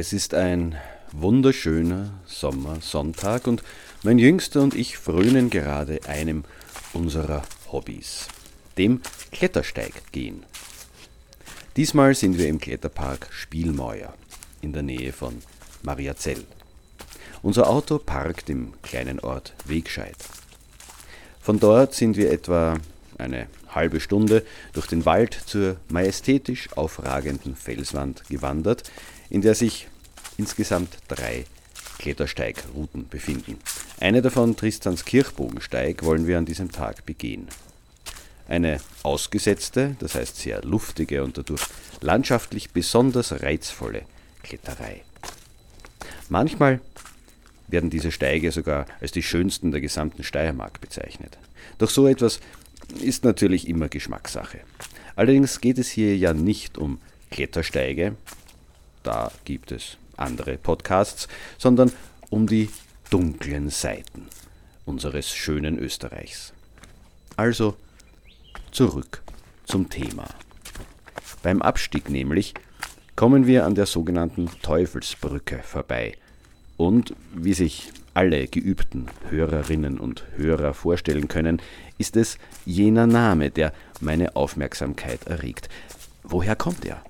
Es ist ein wunderschöner Sommersonntag und mein Jüngster und ich frönen gerade einem unserer Hobbys, dem Klettersteig gehen. Diesmal sind wir im Kletterpark Spielmeuer in der Nähe von Mariazell. Unser Auto parkt im kleinen Ort Wegscheid. Von dort sind wir etwa eine halbe Stunde durch den Wald zur majestätisch aufragenden Felswand gewandert, in der sich insgesamt drei Klettersteigrouten befinden. Eine davon, Tristans Kirchbogensteig, wollen wir an diesem Tag begehen. Eine ausgesetzte, das heißt sehr luftige und dadurch landschaftlich besonders reizvolle Kletterei. Manchmal werden diese Steige sogar als die schönsten der gesamten Steiermark bezeichnet. Doch so etwas ist natürlich immer Geschmackssache. Allerdings geht es hier ja nicht um Klettersteige, da gibt es andere Podcasts, sondern um die dunklen Seiten unseres schönen Österreichs. Also zurück zum Thema. Beim Abstieg nämlich kommen wir an der sogenannten Teufelsbrücke vorbei. Und wie sich alle geübten Hörerinnen und Hörer vorstellen können, ist es jener Name, der meine Aufmerksamkeit erregt. Woher kommt er?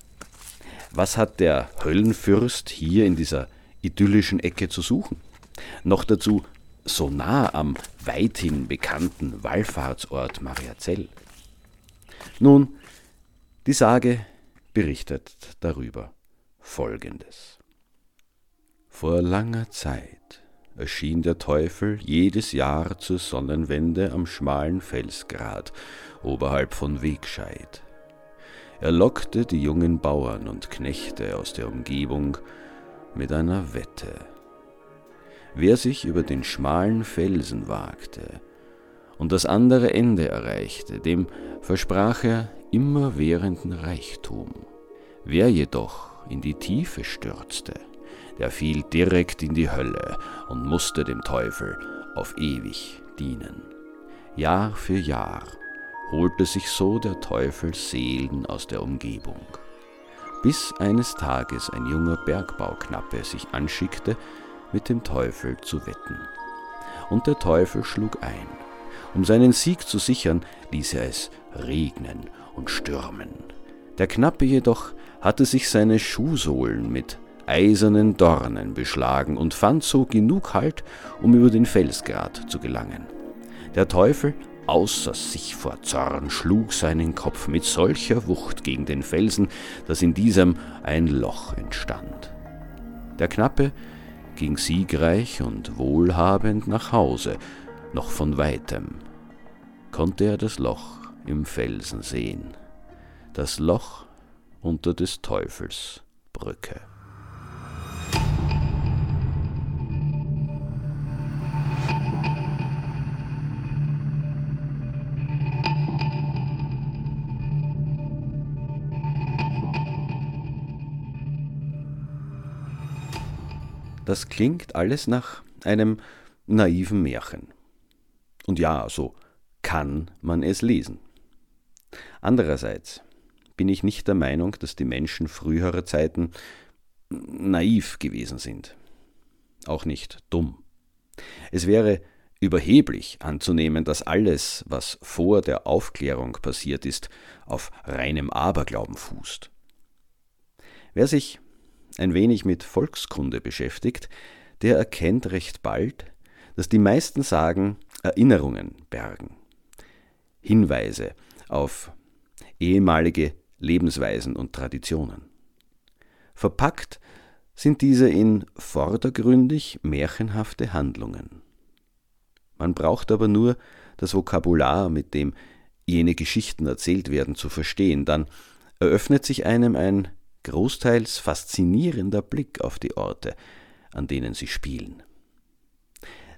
Was hat der Höllenfürst hier in dieser idyllischen Ecke zu suchen? Noch dazu so nah am weithin bekannten Wallfahrtsort Mariazell. Nun, die Sage berichtet darüber Folgendes. Vor langer Zeit erschien der Teufel jedes Jahr zur Sonnenwende am schmalen Felsgrat oberhalb von Wegscheid. Er lockte die jungen Bauern und Knechte aus der Umgebung mit einer Wette. Wer sich über den schmalen Felsen wagte und das andere Ende erreichte, dem versprach er immerwährenden Reichtum. Wer jedoch in die Tiefe stürzte, der fiel direkt in die Hölle und musste dem Teufel auf ewig dienen. Jahr für Jahr holte sich so der Teufel Seelen aus der Umgebung, bis eines Tages ein junger Bergbauknappe sich anschickte, mit dem Teufel zu wetten. Und der Teufel schlug ein. Um seinen Sieg zu sichern, ließ er es regnen und stürmen. Der Knappe jedoch hatte sich seine Schuhsohlen mit eisernen Dornen beschlagen und fand so genug Halt, um über den Felsgrat zu gelangen. Der Teufel außer sich vor Zorn schlug seinen Kopf mit solcher Wucht gegen den Felsen, dass in diesem ein Loch entstand. Der Knappe ging siegreich und wohlhabend nach Hause, noch von weitem konnte er das Loch im Felsen sehen, das Loch unter des Teufels Brücke. Das klingt alles nach einem naiven Märchen. Und ja, so kann man es lesen. Andererseits bin ich nicht der Meinung, dass die Menschen früherer Zeiten naiv gewesen sind. Auch nicht dumm. Es wäre überheblich anzunehmen, dass alles, was vor der Aufklärung passiert ist, auf reinem Aberglauben fußt. Wer sich ein wenig mit Volkskunde beschäftigt, der erkennt recht bald, dass die meisten Sagen Erinnerungen bergen, Hinweise auf ehemalige Lebensweisen und Traditionen. Verpackt sind diese in vordergründig märchenhafte Handlungen. Man braucht aber nur das Vokabular, mit dem jene Geschichten erzählt werden, zu verstehen, dann eröffnet sich einem ein großteils faszinierender Blick auf die Orte, an denen sie spielen.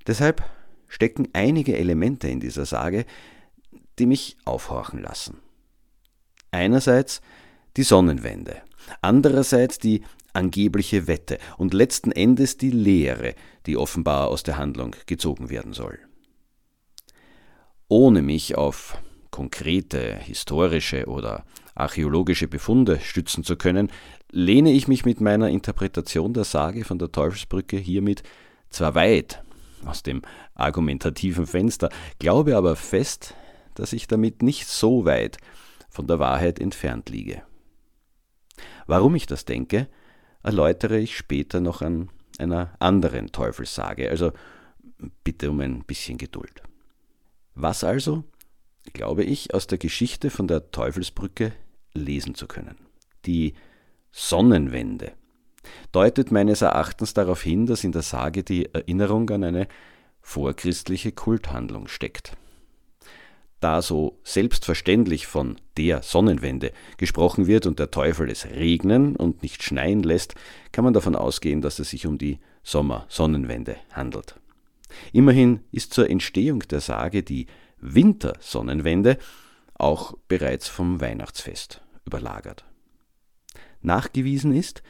Deshalb stecken einige Elemente in dieser Sage, die mich aufhorchen lassen. Einerseits die Sonnenwende, andererseits die angebliche Wette und letzten Endes die Lehre, die offenbar aus der Handlung gezogen werden soll. Ohne mich auf konkrete historische oder archäologische Befunde stützen zu können, lehne ich mich mit meiner Interpretation der Sage von der Teufelsbrücke hiermit zwar weit aus dem argumentativen Fenster, glaube aber fest, dass ich damit nicht so weit von der Wahrheit entfernt liege. Warum ich das denke, erläutere ich später noch an einer anderen Teufelssage, also bitte um ein bisschen Geduld. Was also, glaube ich, aus der Geschichte von der Teufelsbrücke lesen zu können? Die Sonnenwende deutet meines Erachtens darauf hin, dass in der Sage die Erinnerung an eine vorchristliche Kulthandlung steckt. Da so selbstverständlich von der Sonnenwende gesprochen wird und der Teufel es regnen und nicht schneien lässt, kann man davon ausgehen, dass es sich um die Sommer-Sonnenwende handelt. Immerhin ist zur Entstehung der Sage die Wintersonnenwende auch bereits vom Weihnachtsfest überlagert. Nachgewiesen ist,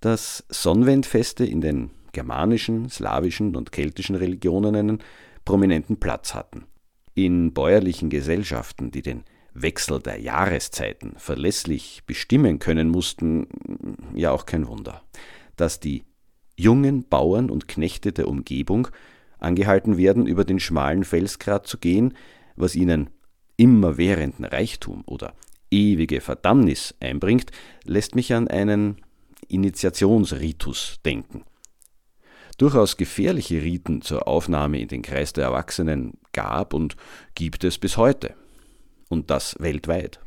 dass Sonnenwendfeste in den germanischen, slawischen und keltischen Religionen einen prominenten Platz hatten. In bäuerlichen Gesellschaften, die den Wechsel der Jahreszeiten verlässlich bestimmen können mussten, ja auch kein Wunder, dass die jungen Bauern und Knechte der Umgebung angehalten werden, über den schmalen Felsgrat zu gehen, was ihnen immerwährenden Reichtum oder ewige Verdammnis einbringt, lässt mich an einen Initiationsritus denken. Durchaus gefährliche Riten zur Aufnahme in den Kreis der Erwachsenen gab und gibt es bis heute. Und das weltweit.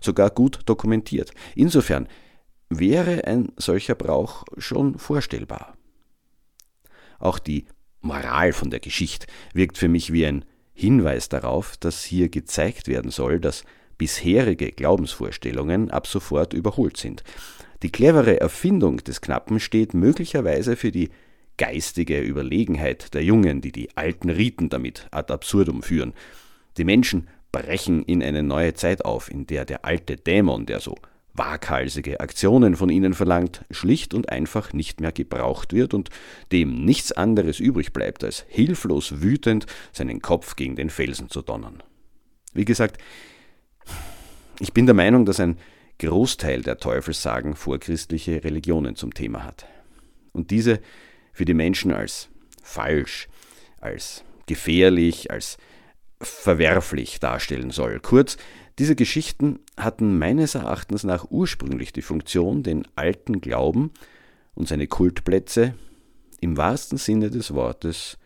Sogar gut dokumentiert. Insofern wäre ein solcher Brauch schon vorstellbar. Auch die Moral von der Geschichte wirkt für mich wie ein Hinweis darauf, dass hier gezeigt werden soll, dass bisherige Glaubensvorstellungen ab sofort überholt sind. Die clevere Erfindung des Knappen steht möglicherweise für die geistige Überlegenheit der Jungen, die die alten Riten damit ad absurdum führen. Die Menschen brechen in eine neue Zeit auf, in der der alte Dämon, der so waghalsige Aktionen von ihnen verlangt, schlicht und einfach nicht mehr gebraucht wird und dem nichts anderes übrig bleibt, als hilflos wütend seinen Kopf gegen den Felsen zu donnern. Wie gesagt, ich bin der Meinung, dass ein Großteil der Teufelssagen vorchristliche Religionen zum Thema hat. Und diese für die Menschen als falsch, als gefährlich, als verwerflich darstellen soll. Kurz, diese Geschichten hatten meines Erachtens nach ursprünglich die Funktion, den alten Glauben und seine Kultplätze im wahrsten Sinne des Wortes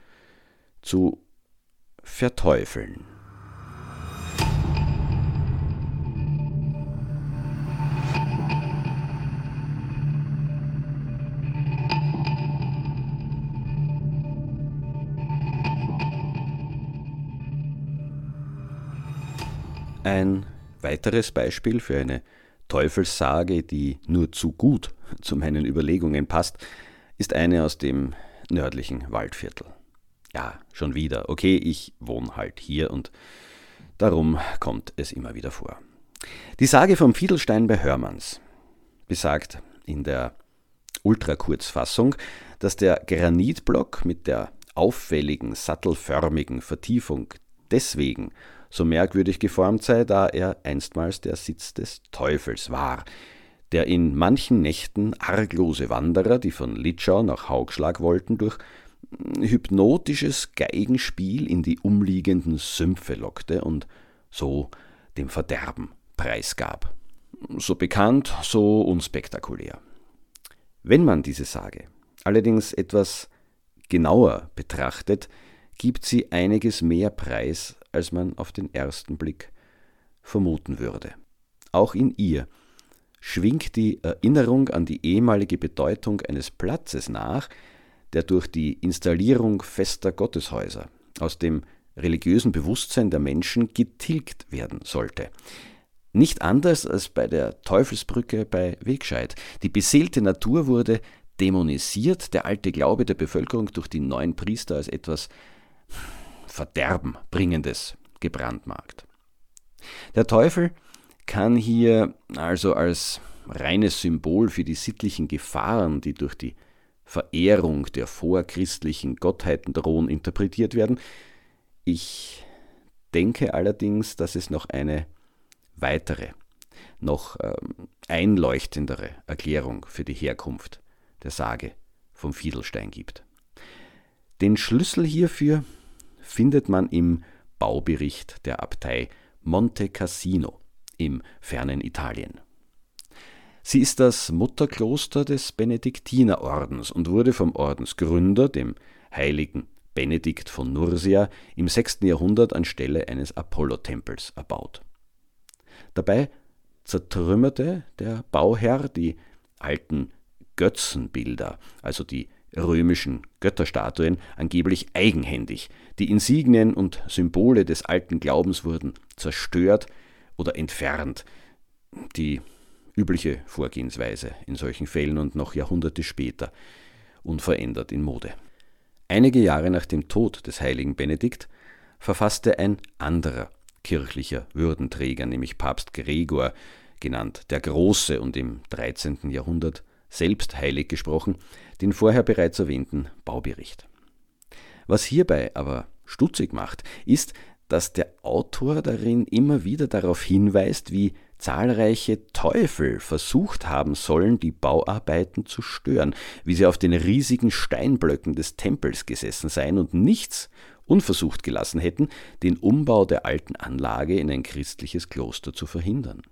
zu verteufeln. Ein weiteres Beispiel für eine Teufelssage, die nur zu gut zu meinen Überlegungen passt, ist eine aus dem nördlichen Waldviertel. Ja, schon wieder. Okay, ich wohne halt hier und darum kommt es immer wieder vor. Die Sage vom Fiedelstein bei Hörmanns besagt in der Ultrakurzfassung, dass der Granitblock mit der auffälligen, sattelförmigen Vertiefung deswegen so merkwürdig geformt sei, da er einstmals der Sitz des Teufels war, der in manchen Nächten arglose Wanderer, die von Litschau nach Haugschlag wollten, durch hypnotisches Geigenspiel in die umliegenden Sümpfe lockte und so dem Verderben preisgab. So bekannt, so unspektakulär. Wenn man diese Sage allerdings etwas genauer betrachtet, gibt sie einiges mehr Preis, als man auf den ersten Blick vermuten würde. Auch in ihr schwingt die Erinnerung an die ehemalige Bedeutung eines Platzes nach, der durch die Installierung fester Gotteshäuser aus dem religiösen Bewusstsein der Menschen getilgt werden sollte. Nicht anders als bei der Teufelsbrücke bei Wegscheid. Die beseelte Natur wurde dämonisiert, der alte Glaube der Bevölkerung durch die neuen Priester als etwas Verderbenbringendes gebrandmarkt. Der Teufel kann hier also als reines Symbol für die sittlichen Gefahren, die durch die Verehrung der vorchristlichen Gottheiten drohen, interpretiert werden. Ich denke allerdings, dass es noch eine weitere, noch ähm, einleuchtendere Erklärung für die Herkunft der Sage vom Fiedelstein gibt. Den Schlüssel hierfür findet man im Baubericht der Abtei Monte Cassino im fernen Italien. Sie ist das Mutterkloster des Benediktinerordens und wurde vom Ordensgründer, dem heiligen Benedikt von Nursia, im 6. Jahrhundert anstelle eines Apollotempels erbaut. Dabei zertrümmerte der Bauherr die alten Götzenbilder, also die römischen Götterstatuen, angeblich eigenhändig. Die Insignien und Symbole des alten Glaubens wurden zerstört oder entfernt. Die übliche Vorgehensweise in solchen Fällen und noch Jahrhunderte später unverändert in Mode. Einige Jahre nach dem Tod des heiligen Benedikt verfasste ein anderer kirchlicher Würdenträger, nämlich Papst Gregor, genannt der Große und im 13. Jahrhundert selbst heilig gesprochen, den vorher bereits erwähnten Baubericht. Was hierbei aber stutzig macht, ist, dass der Autor darin immer wieder darauf hinweist, wie zahlreiche Teufel versucht haben sollen, die Bauarbeiten zu stören, wie sie auf den riesigen Steinblöcken des Tempels gesessen seien und nichts unversucht gelassen hätten, den Umbau der alten Anlage in ein christliches Kloster zu verhindern.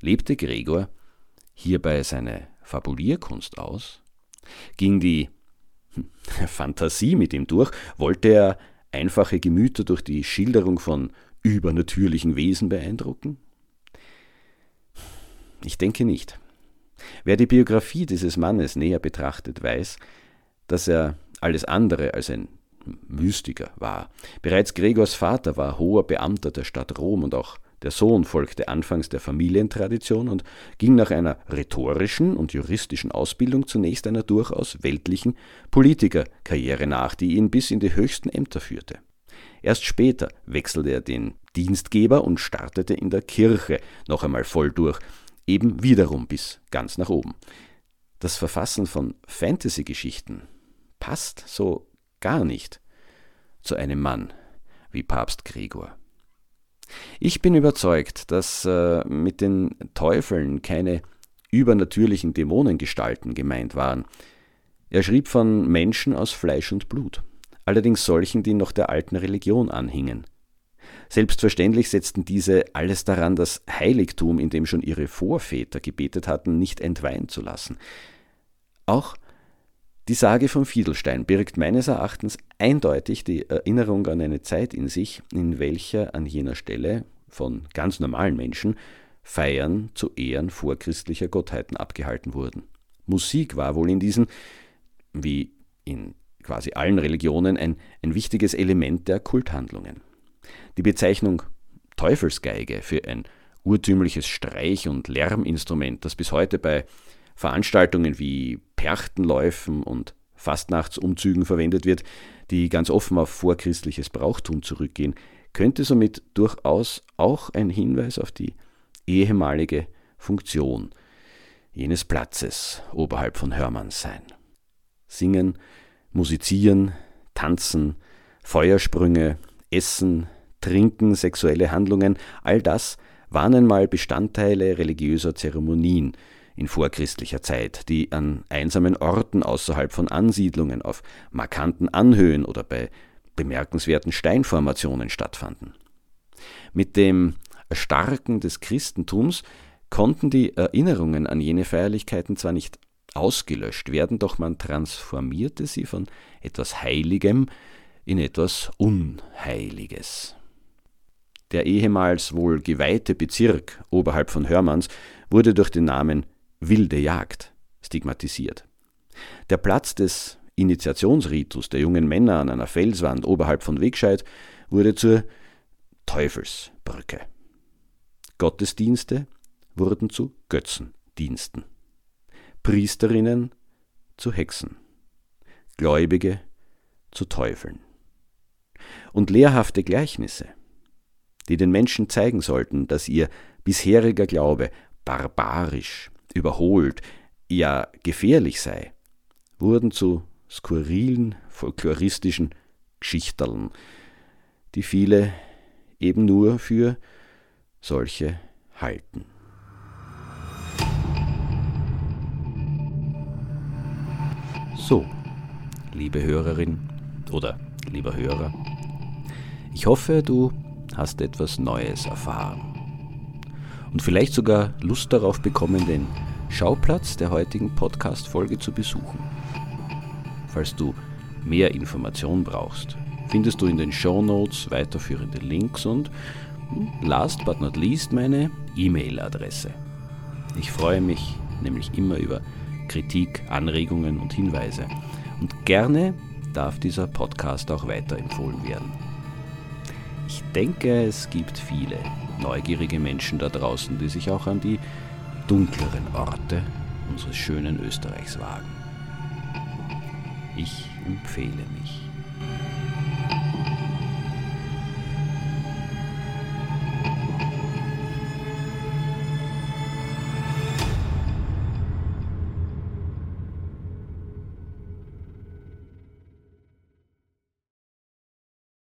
Lebte Gregor hierbei seine Fabulierkunst aus? Ging die Fantasie mit ihm durch? Wollte er einfache Gemüter durch die Schilderung von übernatürlichen Wesen beeindrucken? Ich denke nicht. Wer die Biografie dieses Mannes näher betrachtet, weiß, dass er alles andere als ein Mystiker war. Bereits Gregors Vater war hoher Beamter der Stadt Rom und auch der Sohn folgte anfangs der Familientradition und ging nach einer rhetorischen und juristischen Ausbildung zunächst einer durchaus weltlichen Politikerkarriere nach, die ihn bis in die höchsten Ämter führte. Erst später wechselte er den Dienstgeber und startete in der Kirche noch einmal voll durch, eben wiederum bis ganz nach oben. Das Verfassen von Fantasy-Geschichten passt so gar nicht zu einem Mann wie Papst Gregor. Ich bin überzeugt, dass äh, mit den Teufeln keine übernatürlichen Dämonengestalten gemeint waren. Er schrieb von Menschen aus Fleisch und Blut, allerdings solchen, die noch der alten Religion anhingen. Selbstverständlich setzten diese alles daran, das Heiligtum, in dem schon ihre Vorväter gebetet hatten, nicht entweihen zu lassen. Auch die Sage vom Fiedelstein birgt meines Erachtens eindeutig die Erinnerung an eine Zeit in sich, in welcher an jener Stelle von ganz normalen Menschen Feiern zu Ehren vorchristlicher Gottheiten abgehalten wurden. Musik war wohl in diesen, wie in quasi allen Religionen, ein, ein wichtiges Element der Kulthandlungen. Die Bezeichnung Teufelsgeige für ein urtümliches Streich- und Lärminstrument, das bis heute bei Veranstaltungen wie Perchtenläufen und Fastnachtsumzügen verwendet wird, die ganz offen auf vorchristliches Brauchtum zurückgehen, könnte somit durchaus auch ein Hinweis auf die ehemalige Funktion jenes Platzes oberhalb von Hörmanns sein. Singen, musizieren, tanzen, Feuersprünge, Essen, Trinken, sexuelle Handlungen, all das waren einmal Bestandteile religiöser Zeremonien, in vorchristlicher Zeit, die an einsamen Orten außerhalb von Ansiedlungen, auf markanten Anhöhen oder bei bemerkenswerten Steinformationen stattfanden. Mit dem Erstarken des Christentums konnten die Erinnerungen an jene Feierlichkeiten zwar nicht ausgelöscht werden, doch man transformierte sie von etwas Heiligem in etwas Unheiliges. Der ehemals wohl geweihte Bezirk oberhalb von Hörmanns wurde durch den Namen Wilde Jagd stigmatisiert. Der Platz des Initiationsritus der jungen Männer an einer Felswand oberhalb von Wegscheid wurde zur Teufelsbrücke. Gottesdienste wurden zu Götzendiensten. Priesterinnen zu Hexen. Gläubige zu Teufeln. Und lehrhafte Gleichnisse, die den Menschen zeigen sollten, dass ihr bisheriger Glaube barbarisch, überholt, ja gefährlich sei, wurden zu skurrilen, folkloristischen Geschichterln, die viele eben nur für solche halten. So, liebe Hörerin oder lieber Hörer, ich hoffe, du hast etwas Neues erfahren und vielleicht sogar Lust darauf bekommen, den Schauplatz der heutigen Podcast-Folge zu besuchen. Falls du mehr Informationen brauchst, findest du in den Show Notes weiterführende Links und hm, last but not least meine E-Mail-Adresse. Ich freue mich nämlich immer über Kritik, Anregungen und Hinweise. Und gerne darf dieser Podcast auch weiterempfohlen werden. Ich denke, es gibt viele neugierige Menschen da draußen, die sich auch an die dunkleren Orte unseres schönen Österreichs wagen. Ich empfehle mich.